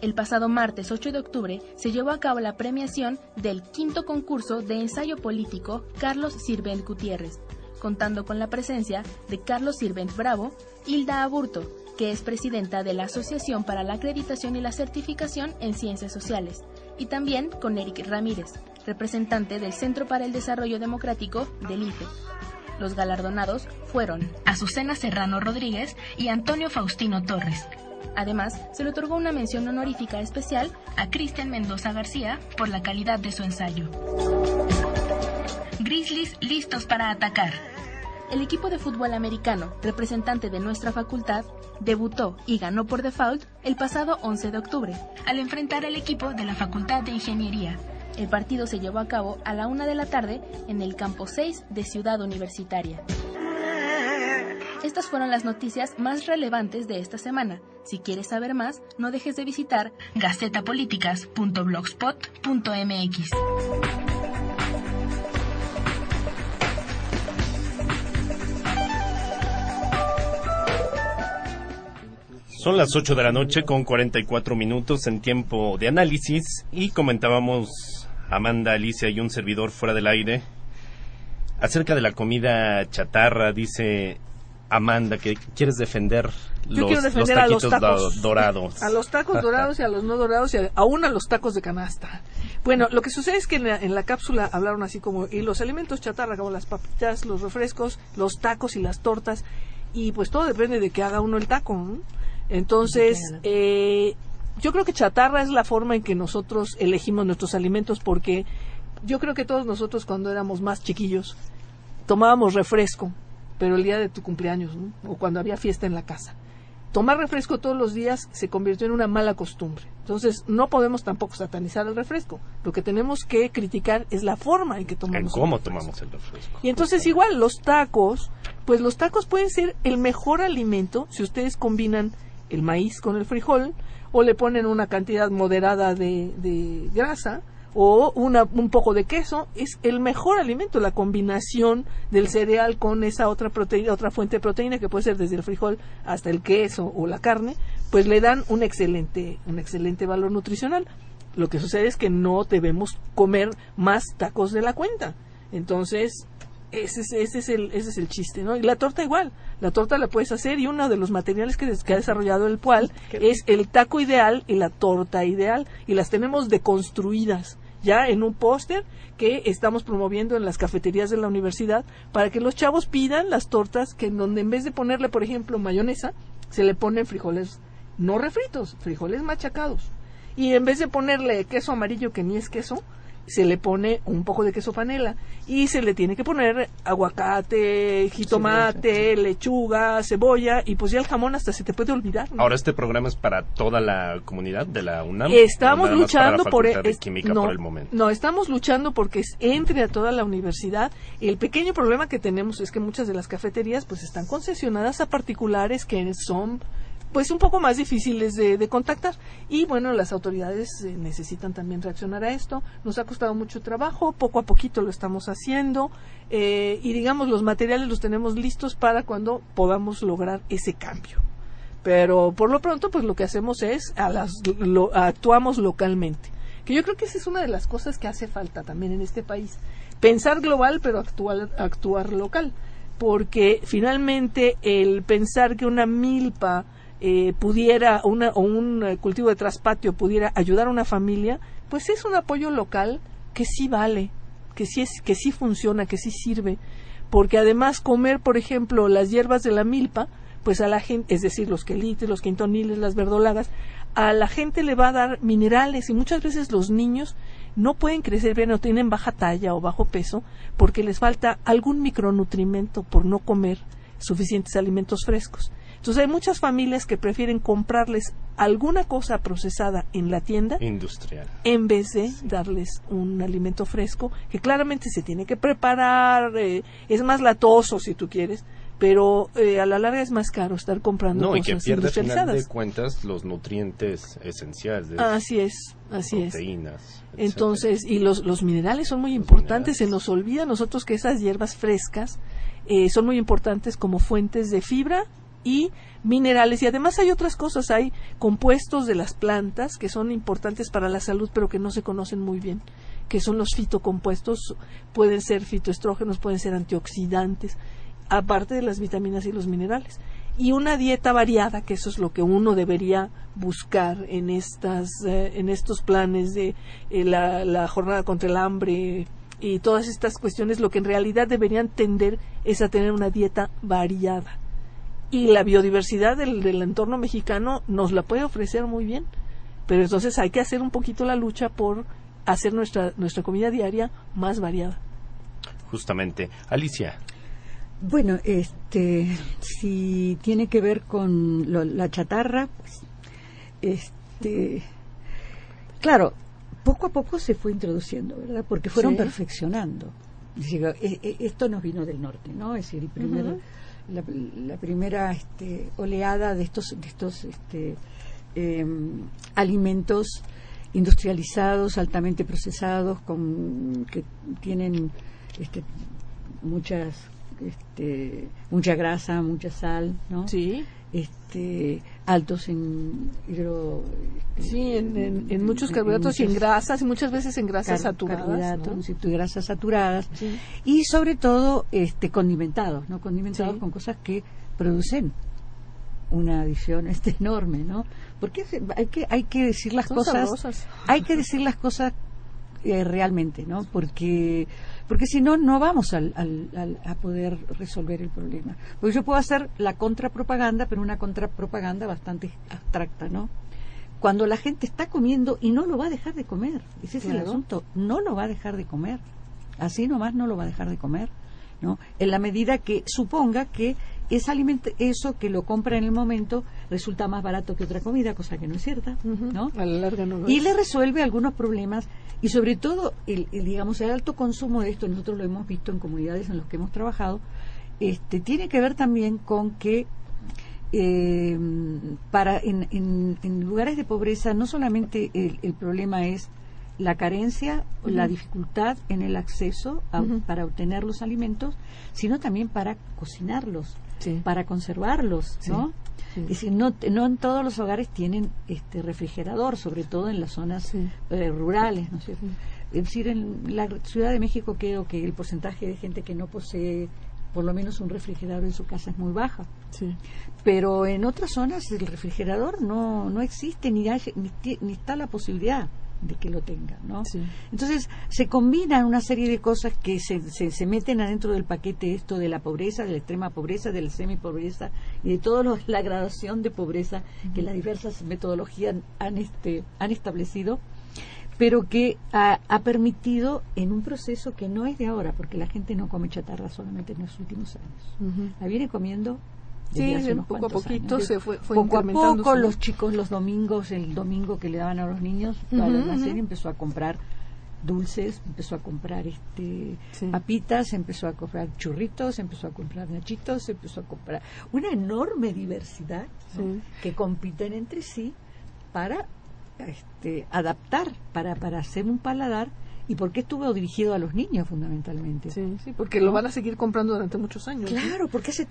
el pasado martes 8 de octubre se llevó a cabo la premiación del quinto concurso de ensayo político Carlos Sirvent Gutiérrez, contando con la presencia de Carlos Sirvent Bravo, Hilda Aburto, que es presidenta de la Asociación para la Acreditación y la Certificación en Ciencias Sociales, y también con Eric Ramírez, representante del Centro para el Desarrollo Democrático del IFE. Los galardonados fueron Azucena Serrano Rodríguez y Antonio Faustino Torres, Además, se le otorgó una mención honorífica especial a Cristian Mendoza García por la calidad de su ensayo. Grizzlies listos para atacar. El equipo de fútbol americano, representante de nuestra facultad, debutó y ganó por default el pasado 11 de octubre, al enfrentar al equipo de la Facultad de Ingeniería. El partido se llevó a cabo a la una de la tarde en el campo 6 de Ciudad Universitaria. Estas fueron las noticias más relevantes de esta semana. Si quieres saber más, no dejes de visitar gacetapolíticas.blogspot.mx. Son las 8 de la noche con 44 minutos en tiempo de análisis y comentábamos Amanda, Alicia y un servidor fuera del aire acerca de la comida chatarra, dice Amanda, que quieres defender Yo los, taquitos los tacos, dorados. A los tacos dorados y a los no dorados y aún a los tacos de canasta. Bueno, lo que sucede es que en la, en la, cápsula hablaron así como, y los alimentos chatarra, como las papitas, los refrescos, los tacos y las tortas, y pues todo depende de que haga uno el taco. ¿no? Entonces, eh, yo creo que chatarra es la forma en que nosotros elegimos nuestros alimentos porque yo creo que todos nosotros cuando éramos más chiquillos tomábamos refresco pero el día de tu cumpleaños, ¿no? o cuando había fiesta en la casa. tomar refresco todos los días se convirtió en una mala costumbre. Entonces, no podemos tampoco satanizar el refresco. Lo que tenemos que criticar es la forma en que tomamos. En cómo tomamos el refresco. Y entonces, igual, los tacos, pues los tacos pueden ser el mejor alimento si ustedes combinan el maíz con el frijol o le ponen una cantidad moderada de, de grasa o una, un poco de queso es el mejor alimento la combinación del cereal con esa otra proteína otra fuente de proteína que puede ser desde el frijol hasta el queso o la carne pues le dan un excelente un excelente valor nutricional. Lo que sucede es que no debemos comer más tacos de la cuenta. Entonces ese es, ese es el ese es el chiste no y la torta igual la torta la puedes hacer y uno de los materiales que, que ha desarrollado el PUAL es el taco ideal y la torta ideal y las tenemos deconstruidas ya en un póster que estamos promoviendo en las cafeterías de la universidad para que los chavos pidan las tortas que en donde en vez de ponerle, por ejemplo, mayonesa, se le ponen frijoles no refritos, frijoles machacados. Y en vez de ponerle queso amarillo que ni es queso, se le pone un poco de queso panela y se le tiene que poner aguacate, jitomate, lechuga, cebolla y pues ya el jamón hasta se te puede olvidar. ¿no? Ahora este programa es para toda la comunidad de la UNAM. Estamos luchando por, es, química no, por el momento. No, estamos luchando porque entre a toda la universidad. El pequeño problema que tenemos es que muchas de las cafeterías pues están concesionadas a particulares que son pues un poco más difíciles de, contactar. Y bueno las autoridades eh, necesitan también reaccionar a esto. Nos ha costado mucho trabajo poco a poquito lo estamos haciendo eh, y digamos los materiales los tenemos listos para cuando podamos lograr ese cambio. Pero por lo pronto pues lo que hacemos es a las, lo, actuamos localmente. Que yo creo que esa es una de las cosas que hace falta también en este país. Pensar global pero actuar actuar local. Porque finalmente el pensar que una milpa eh, pudiera una, o un eh, cultivo de traspatio pudiera ayudar a una familia, pues es un apoyo local que sí vale, que sí es, que sí funciona, que sí sirve, porque además comer, por ejemplo, las hierbas de la milpa, pues a la gente, es decir, los quelites, los quintoniles, las verdolagas, a la gente le va a dar minerales y muchas veces los niños no pueden crecer bien o tienen baja talla o bajo peso porque les falta algún micronutrimento por no comer suficientes alimentos frescos. Entonces hay muchas familias que prefieren comprarles alguna cosa procesada en la tienda industrial en vez de darles un alimento fresco que claramente se tiene que preparar, eh, es más latoso si tú quieres, pero eh, a la larga es más caro estar comprando no, cosas y que pierde al final de cuentas los nutrientes esenciales Así es, así proteínas, es. Entonces, y los, los minerales son muy importantes. Se nos olvida a nosotros que esas hierbas frescas eh, son muy importantes como fuentes de fibra y minerales. Y además hay otras cosas, hay compuestos de las plantas que son importantes para la salud pero que no se conocen muy bien, que son los fitocompuestos, pueden ser fitoestrógenos, pueden ser antioxidantes, aparte de las vitaminas y los minerales. Y una dieta variada, que eso es lo que uno debería buscar en estas eh, en estos planes de eh, la, la jornada contra el hambre y todas estas cuestiones, lo que en realidad deberían tender es a tener una dieta variada y la biodiversidad del, del, entorno mexicano nos la puede ofrecer muy bien. Pero entonces hay que hacer un poquito la lucha por hacer nuestra, nuestra comida diaria más variada. Justamente. Alicia. Bueno, este, si tiene que ver con lo, la chatarra, pues, este, claro, poco a poco se fue introduciendo, ¿verdad? Porque fueron Sí. perfeccionando. E- e- esto nos vino del norte, ¿no? Es decir, el primer, Ujú. La, la primera este, oleada de estos, de estos este, em, alimentos industrializados, altamente procesados, con, que tienen este, muchas, este, mucha grasa, mucha sal, ¿no? Sí. Este, altos en hidro... este, Sí, en, en, en muchos carbohidratos y en grasas y muchas veces en grasas car- saturadas. carbohidratos ¿no? y grasas saturadas Sí. y sobre todo este condimentados no condimentados Sí. con cosas que producen una adición este enorme no porque hay que hay que decir las Son cosas sabrosas. hay que decir las cosas eh, realmente no porque porque si no no vamos al, al- al- a poder resolver el problema porque yo puedo hacer la contrapropaganda pero una contrapropaganda bastante abstracta no cuando la gente está comiendo y no lo va a dejar de comer. Ese es el asunto. No lo va a dejar de comer. Así nomás no lo va a dejar de comer. ¿no? En la medida que suponga que alimento, eso que lo compra en el momento resulta más barato que otra comida, cosa que no es cierta, ¿no? A la larga no y es. le resuelve algunos problemas y sobre todo el, el, digamos el alto consumo de esto nosotros lo hemos visto en comunidades en las que hemos trabajado este tiene que ver también con que eh, para en, en, en lugares de pobreza no solamente el, el problema es la carencia la dificultad en el acceso a- para obtener los alimentos, sino también para cocinarlos, Sí. para conservarlos, Sí. ¿no? Sí. Es decir, no, no en todos los hogares tienen este refrigerador, sobre todo en las zonas eh, rurales, ¿no es cierto? Es decir, en la Ciudad de México creo que el porcentaje de gente que no posee por lo menos un refrigerador en su casa es muy baja. Sí. Pero en otras zonas el refrigerador no, no existe ni, hay- ni, ni está la posibilidad de que lo tengan, ¿no? Entonces se combinan una serie de cosas que se, se, se meten adentro del paquete esto de la pobreza, de la extrema pobreza, de la semipobreza y de toda la gradación de pobreza que las diversas metodologías han, este, han establecido, pero que ha, ha permitido en un proceso que no es de ahora, porque la gente no come chatarra solamente en los últimos años. La viene comiendo Sí, poco a poquito años. se fue- fue poco a poco los chicos los domingos el domingo que le daban a los niños almacén ujú. empezó a comprar dulces empezó a comprar este papitas empezó a comprar churritos empezó a comprar nachitos empezó a comprar una enorme diversidad que compiten entre sí para este, adaptar para para hacer un paladar y porque estuvo dirigido a los niños fundamentalmente Sí, sí, porque lo van a seguir comprando durante muchos años. ¿no? Claro, porque hace,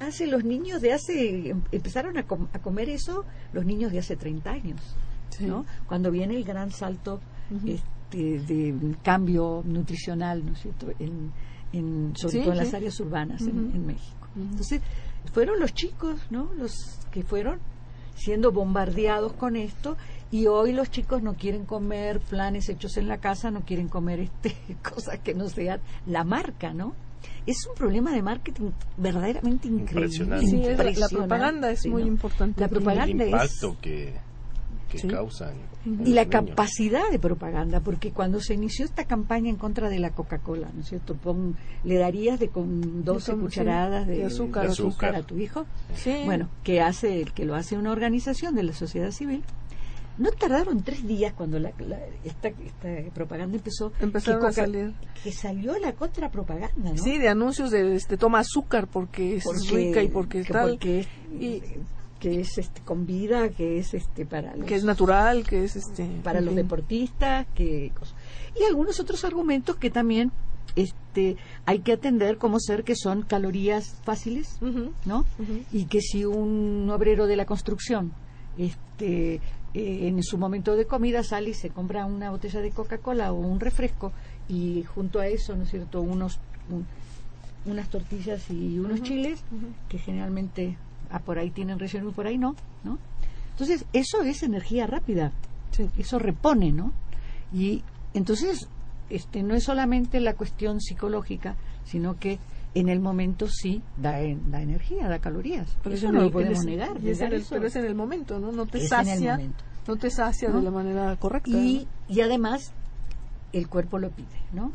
hace los niños de hace, em- empezaron a, com- a comer eso los niños de hace 30 años, ¿no? Cuando viene el gran salto este, de cambio nutricional, ¿no es cierto? En, en- sobre todo en las áreas urbanas en México. Entonces, fueron los chicos, ¿no? Los que fueron siendo bombardeados con esto y hoy los chicos no quieren comer planes hechos en la casa, no quieren comer este cosas que no sean la marca, ¿no? Es un problema de marketing verdaderamente increíble. Impresionante. Sí, la- propaganda es muy ¿no? importante. La propaganda el es impacto que, que Sí. causan. y la niños. capacidad de propaganda, porque cuando se inició esta campaña en contra de la Coca-Cola, ¿no es cierto? Pon- le darías de con 12 tom- sí, cucharadas de, de azúcar. de azúcar. a tu hijo. Sí. Bueno, que hace que lo hace una organización de la sociedad civil. No tardaron tres días cuando la, la- esta, esta propaganda empezó. Empezaron que a salir. Que salió la contrapropaganda, ¿no? Sí, de anuncios de este toma azúcar porque es Porque- rica y porque que tal. porque es- y que es este con vida, que es este para los, que es natural, que es este para los deportistas, que y algunos otros argumentos que también este hay que atender como ser que son calorías fáciles, ¿no? Y que si un obrero de la construcción este eh, en su momento de comida sale y se compra una botella de Coca-Cola o un refresco y junto a eso, ¿no es cierto?, unos un- unas tortillas y unos chiles que generalmente ah, por ahí tienen relleno y por ahí no, ¿no? Entonces, eso es energía rápida. Eso repone, ¿no? Y entonces, este no es solamente la cuestión psicológica, sino que en el momento sí da, en- da energía, da calorías. Pero es eso en no el- lo podemos es- negar. y es en negar el- eso. pero es en el momento, ¿no? No te Es en el sacia, momento. no te sacia ¿No? de la manera correcta. y, y además, el cuerpo lo pide, ¿no?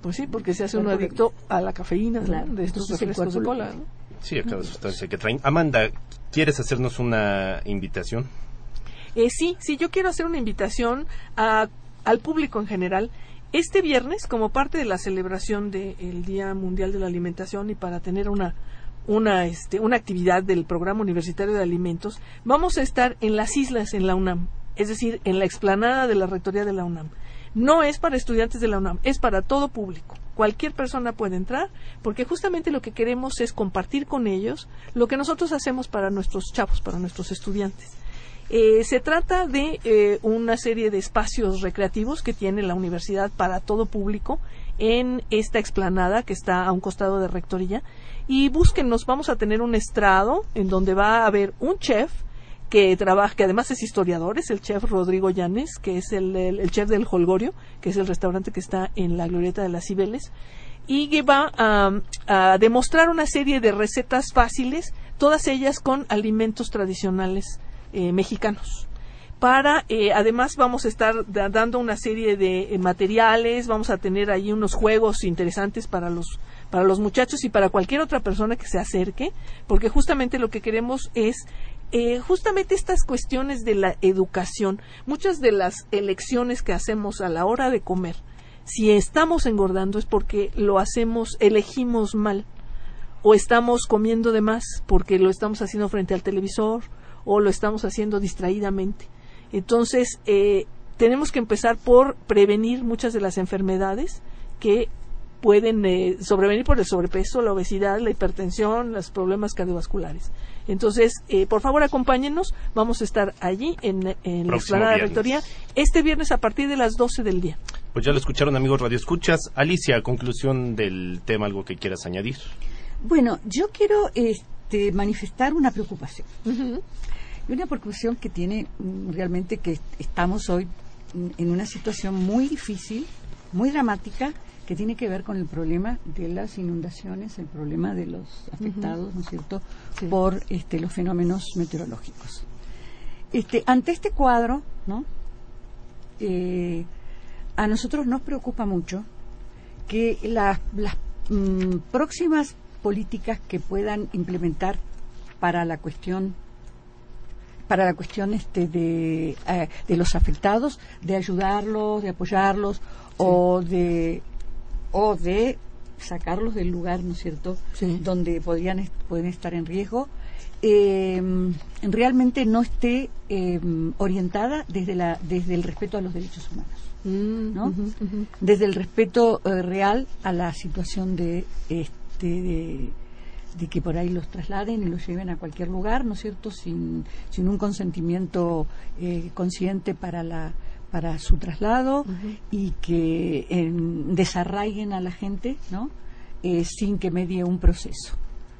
Pues sí, porque se hace lo adicto a la cafeína de estos entonces refrescos de cola. Sí, a cada sustancia que traen. Amanda, ¿quieres hacernos una invitación? Eh, sí, sí, yo quiero hacer una invitación a- al público en general. Este viernes, como parte de la celebración del Día Mundial de la Alimentación y para tener una, una, este, una actividad del Programa Universitario de Alimentos, vamos a estar en las islas en la UNAM, es decir, en la explanada de la Rectoría de la UNAM. No es para estudiantes de la UNAM, es para todo público. Cualquier persona puede entrar, porque justamente lo que queremos es compartir con ellos lo que nosotros hacemos para nuestros chavos, para nuestros estudiantes. Eh, se trata de eh, una serie de espacios recreativos que tiene la universidad para todo público en esta explanada que está a un costado de Rectoría. Y búsquenos, vamos a tener un estrado en donde va a haber un chef que trabaja, que además es historiador, es el chef Rodrigo Llanes, que es el, chef del Holgorio, que es el restaurante que está en la glorieta de las Cibeles, y que va a demostrar una serie de recetas fáciles, todas ellas con alimentos tradicionales eh, mexicanos. para eh, además vamos a estar dando una serie de eh, materiales vamos a tener ahí unos juegos interesantes para los para los muchachos y para cualquier otra persona que se acerque porque justamente lo que queremos es eh, justamente estas cuestiones de la educación muchas de las elecciones que hacemos a la hora de comer si estamos engordando es porque lo hacemos elegimos mal o estamos comiendo de más porque lo estamos haciendo frente al televisor o lo estamos haciendo distraídamente entonces, eh, tenemos que empezar por prevenir muchas de las enfermedades que pueden eh, sobrevenir por el sobrepeso, la obesidad, la hipertensión, los problemas cardiovasculares. Entonces, eh, por favor, acompáñenos. Vamos a estar allí en, en la explanada Rectoría este viernes a partir de las 12 del día. Pues ya lo escucharon, amigos Radio Escuchas. Alicia, conclusión del tema, algo que quieras añadir. Bueno, yo quiero este, manifestar una preocupación y una preocupación que tiene mm, realmente que estamos hoy en una situación muy difícil, muy dramática, que tiene que ver con el problema de las inundaciones, el problema de los afectados, ¿no es cierto?, por este, los fenómenos meteorológicos. Este, ante este cuadro, ¿no? Eh, a nosotros nos preocupa mucho que las mm, próximas políticas que puedan implementar para la cuestión para la cuestión este de, eh, de los afectados, de ayudarlos, de apoyarlos o de o de sacarlos del lugar, ¿no es cierto?, donde podrían pueden estar en riesgo, em, realmente no esté em, orientada desde la desde el respeto a los derechos humanos. Mm, ¿no? Desde el respeto eh, real a la situación de este de, de que por ahí los trasladen y los lleven a cualquier lugar, ¿no es cierto?, sin, sin un consentimiento eh, consciente para la para su traslado y que desarraiguen a la gente, ¿no?, eh, sin que medie un proceso.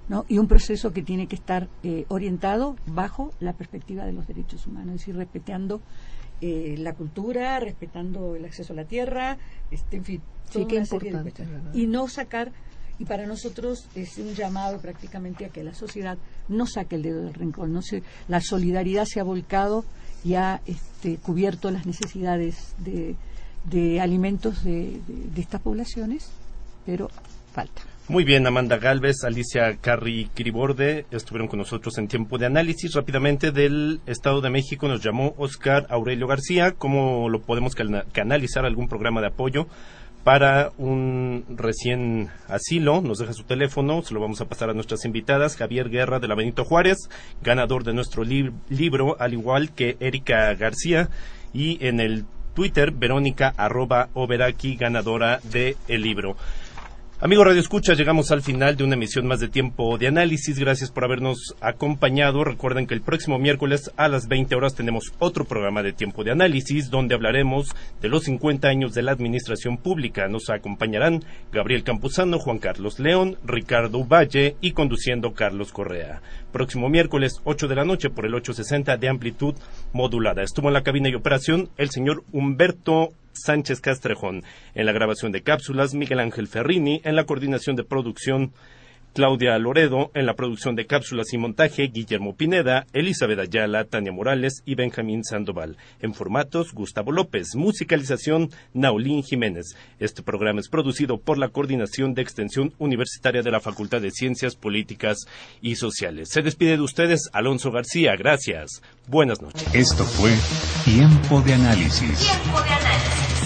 ¿no? y un proceso que tiene que estar eh, orientado bajo la perspectiva de los derechos humanos, es decir, respetando la cultura, respetando el acceso a la tierra, este, en fin, sí, qué importante, y no sacar y para nosotros es un llamado prácticamente a que la sociedad no saque el dedo del rincón, no se, la solidaridad se ha volcado y ha este, cubierto las necesidades de, de alimentos de, de, estas poblaciones, pero falta. Muy bien, Amanda Galvez, Alicia Carri Criborde estuvieron con nosotros en tiempo de análisis. Rápidamente del Estado de México nos llamó Oscar Aurelio García. ¿Cómo lo podemos canalizar algún programa de apoyo? Para un recién asilo. Nos deja su teléfono, se lo vamos a pasar a nuestras invitadas. Javier Guerra de la Benito Juárez, ganador de nuestro libro, al igual que Erika García. Y en el Twitter, Verónica arroba Oberaki, ganadora de el libro. Amigos Radio Escucha, llegamos al final de una emisión más de tiempo de análisis. Gracias por habernos acompañado. Recuerden que el próximo miércoles a las 20 horas tenemos otro programa de tiempo de análisis donde hablaremos de los 50 años de la administración pública. Nos acompañarán Gabriel Campuzano, Juan Carlos León, Ricardo Valle y conduciendo Carlos Correa. Próximo miércoles 8 de la noche por el 860 de amplitud modulada. Estuvo en la cabina y operación el señor Humberto Sánchez Castrejón. En la grabación de cápsulas, Miguel Ángel Ferrini. En la coordinación de producción, Claudia Loredo, en la producción de cápsulas y montaje, Guillermo Pineda, Elizabeth Ayala, Tania Morales y Benjamín Sandoval. En formatos, Gustavo López. Musicalización, Naulín Jiménez. Este programa es producido por la Coordinación de Extensión Universitaria de la Facultad de Ciencias Políticas y Sociales. Se despide de ustedes Alonso García. Gracias. Buenas noches. Esto fue Tiempo de Análisis. Tiempo de Análisis